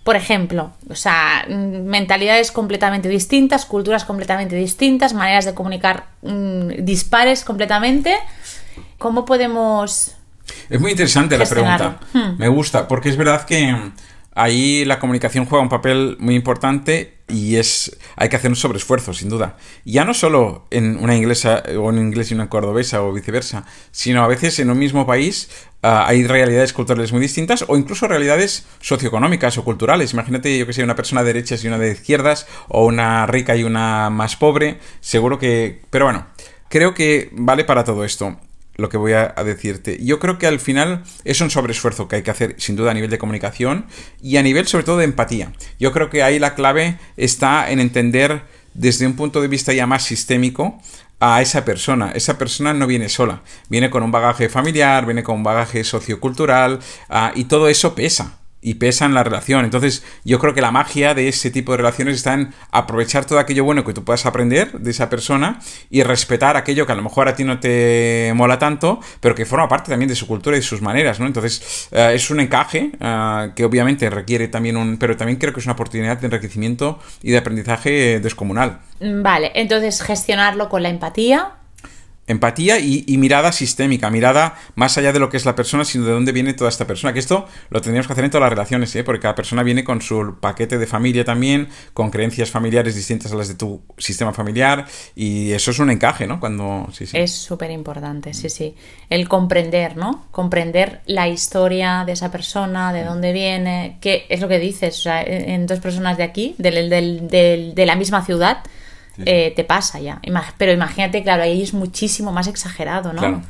Por ejemplo, o sea, mm, mentalidades completamente distintas, culturas completamente distintas, maneras de comunicar mm, dispares completamente. ¿Cómo podemos... Es muy interesante la pregunta. Hmm. Me gusta, porque es verdad que ahí la comunicación juega un papel muy importante y es hay que hacer un sobreesfuerzo, sin duda. Ya no solo en una inglesa o en inglés y una cordobesa o viceversa, sino a veces en un mismo país ah, hay realidades culturales muy distintas o incluso realidades socioeconómicas o culturales. Imagínate, yo que sé, una persona de derechas y una de izquierdas o una rica y una más pobre, seguro que... Pero bueno, creo que vale para todo esto lo que voy a, decirte. Yo creo que al final es un sobreesfuerzo que hay que hacer, sin duda, a nivel de comunicación y a nivel sobre todo de empatía. Yo creo que ahí la clave está en entender desde un punto de vista ya más sistémico a esa persona. Esa persona no viene sola, viene con un bagaje familiar, viene con un bagaje sociocultural ah, y todo eso pesa y pesa en la relación. Entonces, yo creo que la magia de ese tipo de relaciones está en aprovechar todo aquello bueno que tú puedas aprender de esa persona y respetar aquello que a lo mejor a ti no te mola tanto, pero que forma parte también de su cultura y de sus maneras, ¿no? Entonces, eh, es un encaje eh, que obviamente requiere también un... pero también creo que es una oportunidad de enriquecimiento y de aprendizaje descomunal. Vale, entonces gestionarlo con la empatía, empatía y, mirada sistémica, mirada más allá de lo que es la persona, sino de dónde viene toda esta persona. Que esto lo tendríamos que hacer en todas las relaciones, ¿eh? porque cada persona viene con su paquete de familia también, con creencias familiares distintas a las de tu sistema familiar, y eso es un encaje, ¿no? Cuando sí, Es súper importante, sí, sí. El comprender, ¿no? Comprender la historia de esa persona, de dónde viene, qué es lo que dices, o sea, en dos personas de aquí, de la misma ciudad, eh, te pasa ya. Pero imagínate, claro, ahí es muchísimo más exagerado, ¿no? Claro.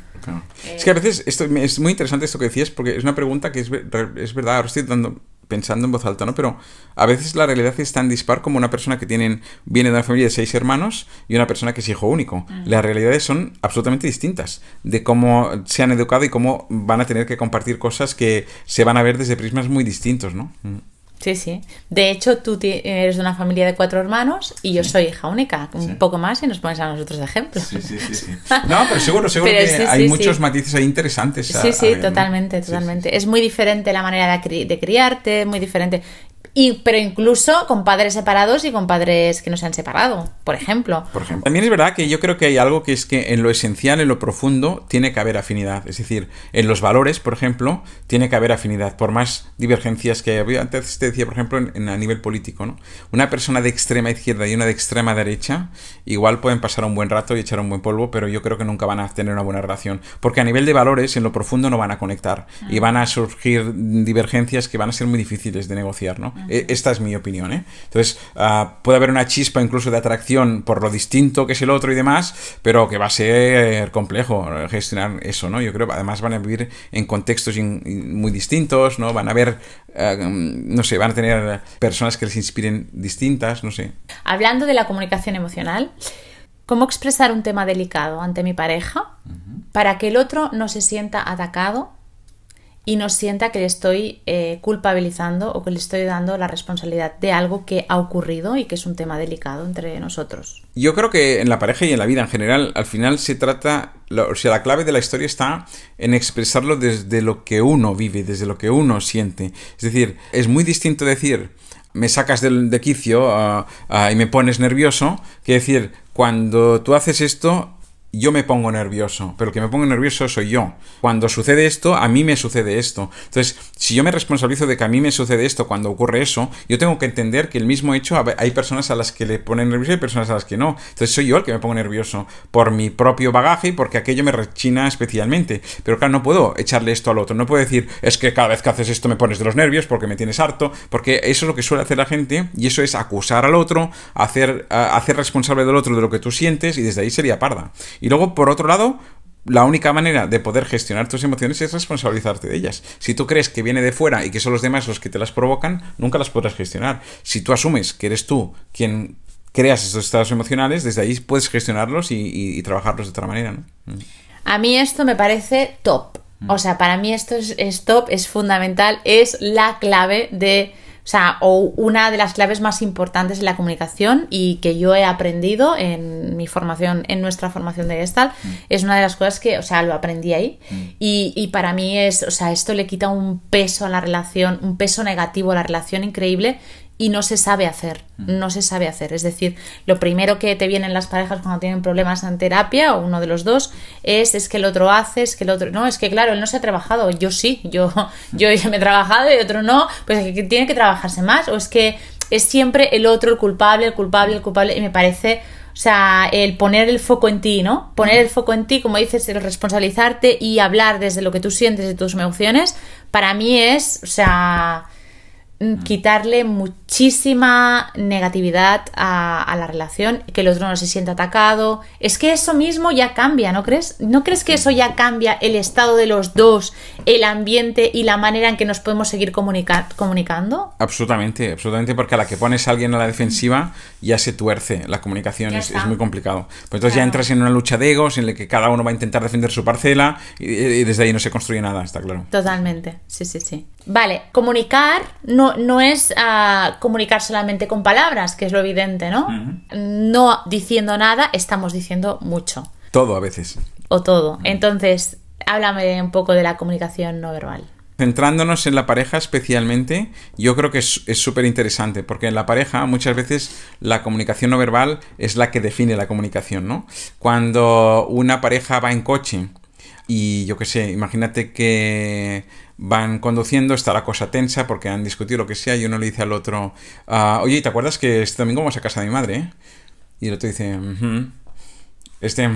Es que a veces esto es muy interesante esto que decías porque es una pregunta que es, es verdad, ahora estoy dando, pensando en voz alta, ¿no? Pero a veces la realidad es tan dispar como una persona que tienen, viene de una familia de seis hermanos y una persona que es hijo único. Mm. Las realidades son absolutamente distintas de cómo se han educado y cómo van a tener que compartir cosas que se van a ver desde prismas muy distintos, ¿no? Mm. Sí, sí. De hecho, tú eres de una familia de cuatro hermanos y yo soy hija única. Un poco más y nos pones a nosotros de ejemplo. Sí, sí, sí. [laughs] No, pero seguro, seguro que hay muchos matices ahí interesantes. sí, sí, totalmente, totalmente. Es muy diferente la manera de, de criarte, muy diferente. Y, pero incluso con padres separados y con padres que no se han separado, por ejemplo. Por ejemplo. También es verdad que yo creo que hay algo que es que en lo esencial, en lo profundo, tiene que haber afinidad. Es decir, en los valores, por ejemplo, tiene que haber afinidad, por más divergencias que había. Antes te decía, por ejemplo, en, a nivel político, ¿no? Una persona de extrema izquierda y una de extrema derecha, igual pueden pasar un buen rato y echar un buen polvo, pero yo creo que nunca van a tener una buena relación. Porque a nivel de valores, en lo profundo, no van a conectar. Y van a surgir divergencias que van a ser muy difíciles de negociar, ¿no? E, esta es mi opinión, ¿eh? Entonces, ah, puede haber una chispa incluso de atracción por lo distinto que es el otro y demás, pero que va a ser complejo gestionar eso, ¿no? Yo creo, además van a vivir en contextos muy distintos, ¿no? Van a ver, ah, no sé, van a tener personas que les inspiren distintas, no sé. Hablando de la comunicación emocional, ¿cómo expresar un tema delicado ante mi pareja para que el otro no se sienta atacado y no sienta que le estoy eh, culpabilizando o que le estoy dando la responsabilidad de algo que ha ocurrido y que es un tema delicado entre nosotros. Yo creo que en la pareja y en la vida en general, al final se trata, o sea, la clave de la historia está en expresarlo desde lo que uno vive, desde lo que uno siente. Es decir, es muy distinto decir, me sacas del, de quicio ah, ah, y me pones nervioso, que decir, cuando tú haces esto, yo me pongo nervioso, pero el que me pongo nervioso soy yo. Cuando sucede esto, a mí me sucede esto. Entonces, si yo me responsabilizo de que a mí me sucede esto cuando ocurre eso, yo tengo que entender que el mismo hecho hay personas a las que le ponen nervioso y personas a las que no. Entonces, soy yo el que me pongo nervioso por mi propio bagaje y porque aquello me rechina especialmente. Pero claro, no puedo echarle esto al otro. No puedo decir, es que cada vez que haces esto me pones de los nervios porque me tienes harto, porque eso es lo que suele hacer la gente y eso es acusar al otro, hacer, hacer responsable del otro de lo que tú sientes y desde ahí sería parda. Y luego, por otro lado, la única manera de poder gestionar tus emociones es responsabilizarte de ellas. Si tú crees que viene de fuera y que son los demás los que te las provocan, nunca las podrás gestionar. Si tú asumes que eres tú quien creas estos estados emocionales, desde ahí puedes gestionarlos y, trabajarlos de otra manera. ¿no? Mm. A mí esto me parece top. Mm. O sea, para mí esto es top, es fundamental, es la clave de o sea, o una de las claves más importantes en la comunicación y que yo he aprendido en mi formación, en nuestra formación de Gestalt, mm. es una de las cosas que, o sea, lo aprendí ahí. Mm. Y, y, para mí es, o sea, esto le quita un peso a la relación, un peso negativo a la relación increíble y no se sabe hacer, mm. no se sabe hacer. Es decir, lo primero que te vienen las parejas cuando tienen problemas en terapia, o uno de los dos, es, es que el otro hace, es que el otro... No, es que claro, él no se ha trabajado, yo sí, yo, [laughs] yo ya me he trabajado y otro no, pues es que tiene que trabajarse más, o es que es siempre el otro el culpable, el culpable, el culpable, y me parece... O sea, el poner el foco en ti, ¿no? Poner el foco en ti, como dices, el responsabilizarte y hablar desde lo que tú sientes, de tus emociones, para mí es, o sea, quitarle muchísima negatividad a, la relación, que el otro no se sienta atacado. Es que eso mismo ya cambia, ¿no crees? ¿No crees que eso ya cambia el estado de los dos, el ambiente y la manera en que nos podemos seguir comunicando? Absolutamente, absolutamente, porque a la que pones a alguien a la defensiva ya se tuerce la comunicación, es, muy complicado. Pues entonces ya entras en una lucha de egos en la que cada uno va a intentar defender su parcela y, desde ahí no se construye nada, está claro. Totalmente, sí, sí, sí. Vale, comunicar no no, es ah, comunicar solamente con palabras, que es lo evidente, ¿no? No diciendo nada, estamos diciendo mucho. Todo a veces. O todo. Entonces, háblame un poco de la comunicación no verbal. Centrándonos en la pareja especialmente, yo creo que es súper interesante, porque en la pareja muchas veces la comunicación no verbal es la que define la comunicación, ¿no? Cuando una pareja va en coche y yo qué sé, imagínate que van conduciendo, está la cosa tensa porque han discutido lo que sea y uno le dice al otro, ah, oye, ¿te acuerdas que este domingo vamos a casa de mi madre? Y el otro dice, este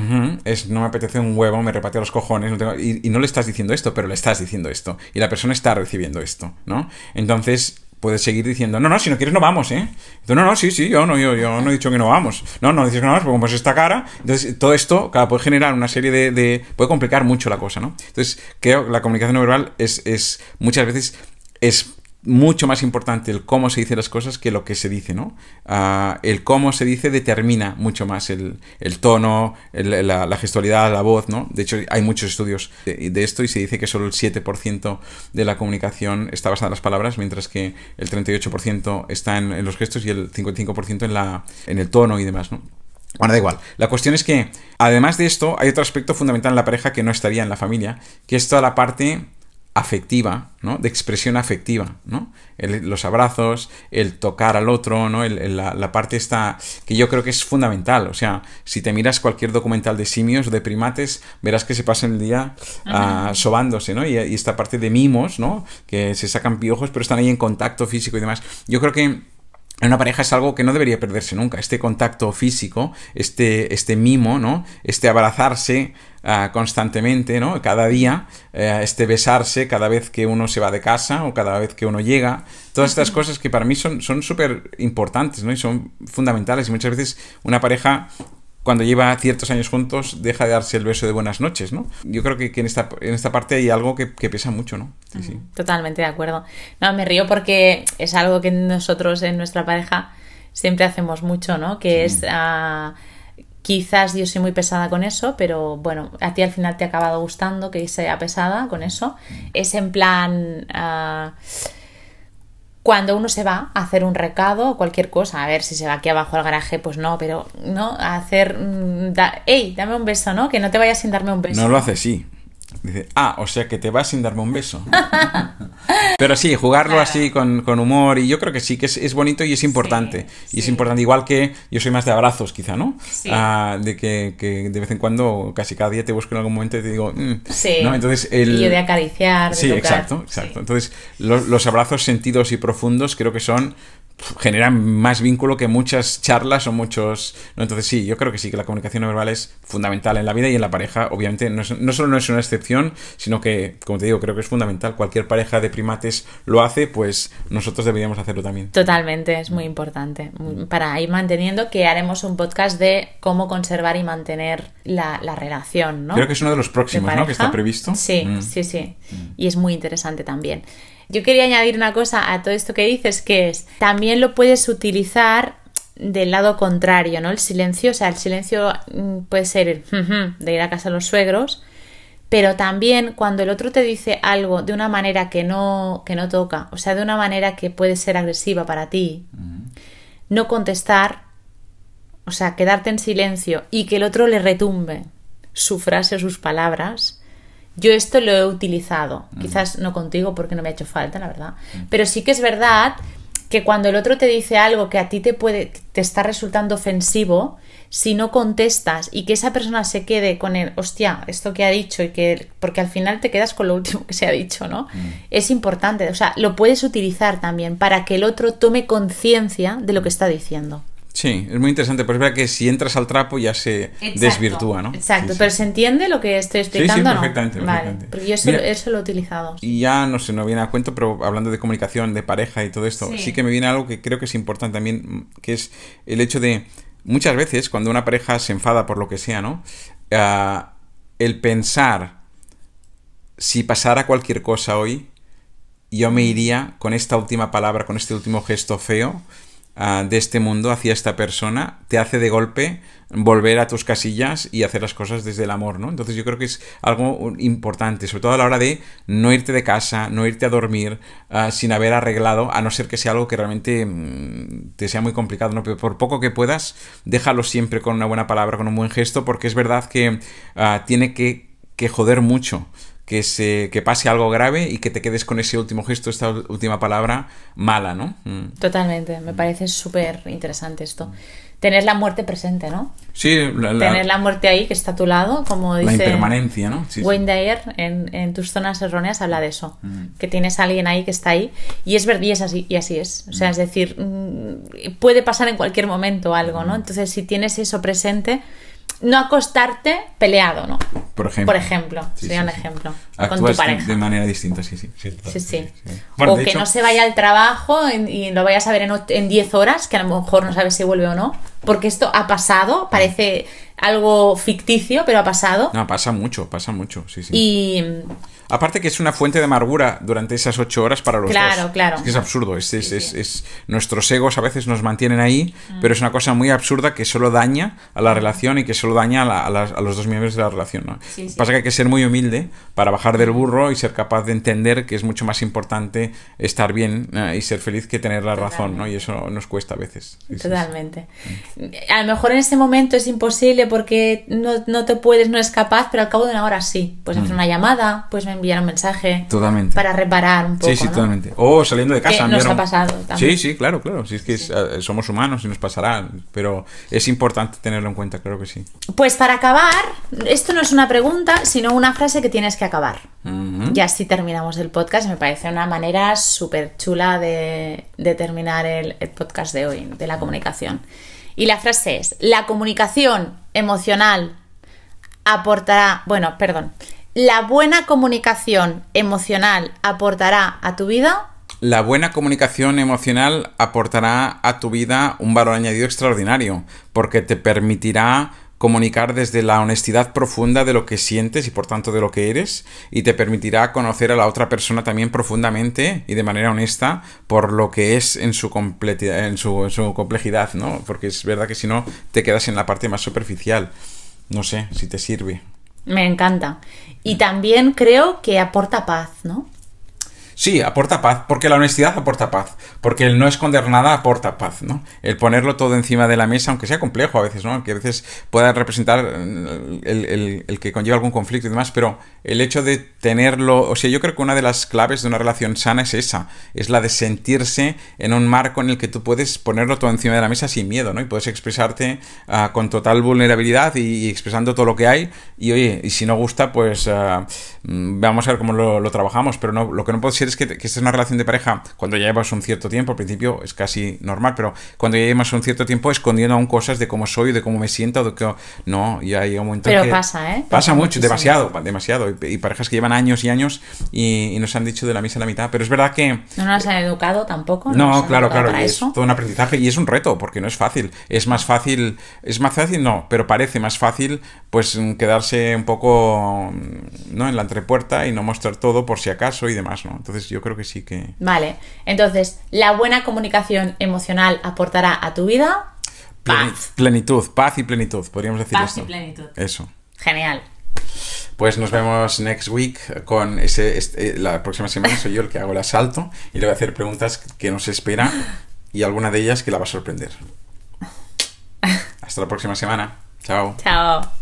es no me apetece un huevo, me repate los cojones, y, y, no le estás diciendo esto, pero le estás diciendo esto. Y la persona está recibiendo esto, ¿no? Entonces, puedes seguir diciendo, no, no, si no quieres no vamos, ¿eh? Entonces, no, no, sí, sí, yo no, yo, yo no he dicho que no vamos. No, no dices que no vamos, porque como es esta cara. Entonces, todo esto claro, puede generar una serie de, de, puede complicar mucho la cosa, ¿no? Entonces, creo que la comunicación no verbal es, es muchas veces es mucho más importante el cómo se dicen las cosas que lo que se dice, ¿no? Ah, el cómo se dice determina mucho más el, tono, la, gestualidad, la voz, ¿no? De hecho, hay muchos estudios de, esto y se dice que solo el 7% de la comunicación está basada en las palabras, mientras que el 38% está en, los gestos y el 55% en, la, en el tono y demás, ¿no? Bueno, da igual. La cuestión es que, además de esto, hay otro aspecto fundamental en la pareja que no estaría en la familia, que es toda la parte afectiva, ¿no? De expresión afectiva, ¿no? los abrazos, el tocar al otro, ¿no? la, parte esta que yo creo que es fundamental. O sea, si te miras cualquier documental de simios o de primates, verás que se pasan el día uh, sobándose, ¿no? Y, esta parte de mimos, ¿no? Que se sacan piojos, pero están ahí en contacto físico y demás. Yo creo que en una pareja es algo que no debería perderse nunca. Este contacto físico, este, este mimo, ¿no? Este abrazarse, Ah, constantemente, ¿no? Cada día, eh, este besarse cada vez que uno se va de casa o cada vez que uno llega. Todas estas cosas que para mí son súper importantes, ¿no? Y son fundamentales. Y muchas veces una pareja cuando lleva ciertos años juntos deja de darse el beso de buenas noches, ¿no? Yo creo que, en, esta, en esta parte hay algo que, pesa mucho, ¿no? Sí, Totalmente de acuerdo. No, me río porque es algo que nosotros en nuestra pareja siempre hacemos mucho, ¿no? Que es... Uh, Quizás yo soy muy pesada con eso, pero bueno, a ti al final te ha acabado gustando que sea pesada con eso. Es en plan... Ah, cuando uno se va a hacer un recado o cualquier cosa, a ver si se va aquí abajo al garaje, pues no, pero no, a hacer, mm, ¡Ey! Dame un beso, ¿no? Que no te vayas sin darme un beso. No lo hace, sí. Dice, ah, o sea que te vas sin darme un beso. [laughs] Pero sí, jugarlo así con, humor y yo creo que sí, que es, bonito y es importante. y es importante, igual que yo soy más de abrazos quizá, ¿no? Ah, de que, de vez en cuando, casi cada día te busco en algún momento y te digo, mm", sí. ¿no? Entonces, el... Y de acariciar. De sí, exacto, exacto. Entonces, los abrazos sentidos y profundos creo que son generan más vínculo que muchas charlas o muchos... ¿no? Entonces sí, yo creo que sí, que la comunicación no verbal es fundamental en la vida y en la pareja, obviamente, no, no, solo no es una excepción, sino que, como te digo, creo que es fundamental. Cualquier pareja de primates lo hace, pues nosotros deberíamos hacerlo también. Totalmente, es muy importante. Para ir manteniendo, que haremos un podcast de cómo conservar y mantener la, relación, ¿no? Creo que es uno de los próximos, ¿no? Que está previsto. Sí, mm. sí, sí. Mm. Y es muy interesante también. Yo quería añadir una cosa a todo esto que dices, que es, también lo puedes utilizar del lado contrario, ¿no? El silencio, o sea, el silencio mm, puede ser el de ir a casa a los suegros, pero también cuando el otro te dice algo de una manera que no, que no toca, o sea, de una manera que puede ser agresiva para ti, no contestar, o sea, quedarte en silencio y que el otro le retumbe su frase o sus palabras, yo esto lo he utilizado, mm. quizás no contigo porque no me ha hecho falta, la verdad, mm. pero sí que es verdad que cuando el otro te dice algo que a ti te puede te está resultando ofensivo, si no contestas y que esa persona se quede con el, hostia, esto que ha dicho y que porque al final te quedas con lo último que se ha dicho, ¿no? Mm. Es importante, o sea, lo puedes utilizar también para que el otro tome conciencia de lo que está diciendo. Sí, es muy interesante, pero es verdad que si entras al trapo ya se desvirtúa, ¿no? Exacto, pero ¿se entiende lo que estoy explicando? Sí, sí, perfectamente, Vale, porque yo eso, lo he utilizado. Y ya no se nos viene a cuento, pero hablando de comunicación, de pareja y todo esto, sí. que me viene algo que creo que es importante también, que es el hecho de, muchas veces, cuando una pareja se enfada por lo que sea, ¿no? Ah, el pensar, si pasara cualquier cosa hoy, yo me iría con esta última palabra, con este último gesto feo, de este mundo hacia esta persona te hace de golpe volver a tus casillas y hacer las cosas desde el amor, ¿no? Entonces yo creo que es algo importante, sobre todo a la hora de no irte de casa, no irte a dormir ah, sin haber arreglado, a no ser que sea algo que realmente mm, te sea muy complicado, ¿no? Pero por poco que puedas, déjalo siempre con una buena palabra, con un buen gesto, porque es verdad que ah, tiene que, que joder mucho que, se, que pase algo grave y que te quedes con ese último gesto, esta última palabra mala, ¿no? Mm. Totalmente, me parece súper interesante esto. Tener la muerte presente, ¿no? Sí, tener la muerte ahí que está a tu lado, como dice. La impermanencia, ¿no? Wayne Dyer en, en, tus zonas erróneas habla de eso, mm. que tienes a alguien ahí que está ahí y es verdad y es así y así es, o sea, es decir, mm, puede pasar en cualquier momento algo, ¿no? Entonces, si tienes eso presente, no acostarte peleado, ¿no? Por ejemplo. Por ejemplo, sería un ejemplo. con tu pareja. de manera distinta, sí, sí. Sí, sí. o que no se vaya al trabajo y lo vayas a ver en 10 horas, que a lo mejor no sabes si vuelve o no. Porque esto ha pasado, parece algo ficticio, pero ha pasado. No, pasa mucho, pasa mucho, sí, sí. Y Aparte que es una fuente de amargura durante esas ocho horas para los Claro, dos. claro. Es que es absurdo. Es, es, es- es- nuestros egos a veces nos mantienen ahí, pero es una cosa muy absurda que solo daña a la relación y que solo daña a, la- a las- a los dos miembros de la relación. ¿no? Sí, sí. Pasa que hay que ser muy humilde para bajar del burro y ser capaz de entender que es mucho más importante estar bien eh, y ser feliz que tener la razón, ¿no? Y eso nos cuesta a veces. Sí, sí, sí. Totalmente. A lo mejor en ese momento es imposible porque no, no te puedes, no es capaz, pero al cabo de una hora sí. Puedes hacer una llamada, puedes enviar un mensaje. Totalmente. para reparar un poco. Sí, sí, ¿no? totalmente. O saliendo de casa. Que nos ha pasado también. Sí, sí, claro, claro. Si es que es, eh, somos humanos y nos pasará. Pero es importante tenerlo en cuenta, claro que sí. Pues para acabar, esto no es una pregunta, sino una frase que tienes que acabar. Y así terminamos el podcast. Me parece una manera súper chula de, de terminar el, el podcast de hoy, de la comunicación. Y la frase es, la comunicación emocional aportará, bueno, perdón, la buena comunicación emocional aportará a tu vida. La buena comunicación emocional aportará a tu vida un valor añadido extraordinario, porque te permitirá comunicar desde la honestidad profunda de lo que sientes y por tanto de lo que eres, y te permitirá conocer a la otra persona también profundamente y de manera honesta por lo que es en su, en en su complejidad, ¿no? Porque es verdad que si no te quedas en la parte más superficial. No sé si te sirve. Me encanta. Y también creo que aporta paz, ¿no? Sí, aporta paz, porque la honestidad aporta paz, porque el no esconder nada aporta paz, ¿no? El ponerlo todo encima de la mesa, aunque sea complejo a veces, ¿no? Que a veces pueda representar el, el- el que conlleva algún conflicto y demás, pero el hecho de tenerlo, o sea, yo creo que una de las claves de una relación sana es esa, es la de sentirse en un marco en el que tú puedes ponerlo todo encima de la mesa sin miedo, ¿no? Y puedes expresarte ah, con total vulnerabilidad y, y expresando todo lo que hay, y oye, y si no gusta, pues ah, mm, vamos a ver cómo lo, lo trabajamos, pero no, lo que no puede ser es que, que esta es una relación de pareja cuando ya llevas un cierto tiempo, al principio es casi normal, pero cuando ya llevas un cierto tiempo escondiendo aún cosas de cómo soy, de cómo me siento, de que no, ya hay un momento Pero que pasa, ¿eh? Pasa Pasa mucho, demasiado, demasiado, y, y parejas que llevan años y años y, y nos han dicho de la misa a la mitad, pero es verdad que No nos han educado tampoco. no, claro, claro, es eso. todo un aprendizaje y es un reto, porque no es fácil. Es más fácil, es más fácil, no, pero parece más fácil, pues mm, quedarse un poco, mm, ¿no? En la entrepuerta y no mostrar todo por si acaso y demás, ¿no? Entonces yo creo que sí que... Vale, entonces, la buena comunicación emocional aportará a tu vida Pleni- paz. Plenitud, paz y plenitud, podríamos decir Paz esto. y plenitud. Eso. Genial. Pues nos vemos next week con ese, este- eh, la próxima semana soy yo el que hago el asalto y le voy a hacer preguntas que nos espera y alguna de ellas que la va a sorprender. [laughs] Hasta la próxima semana. Chao. Chao.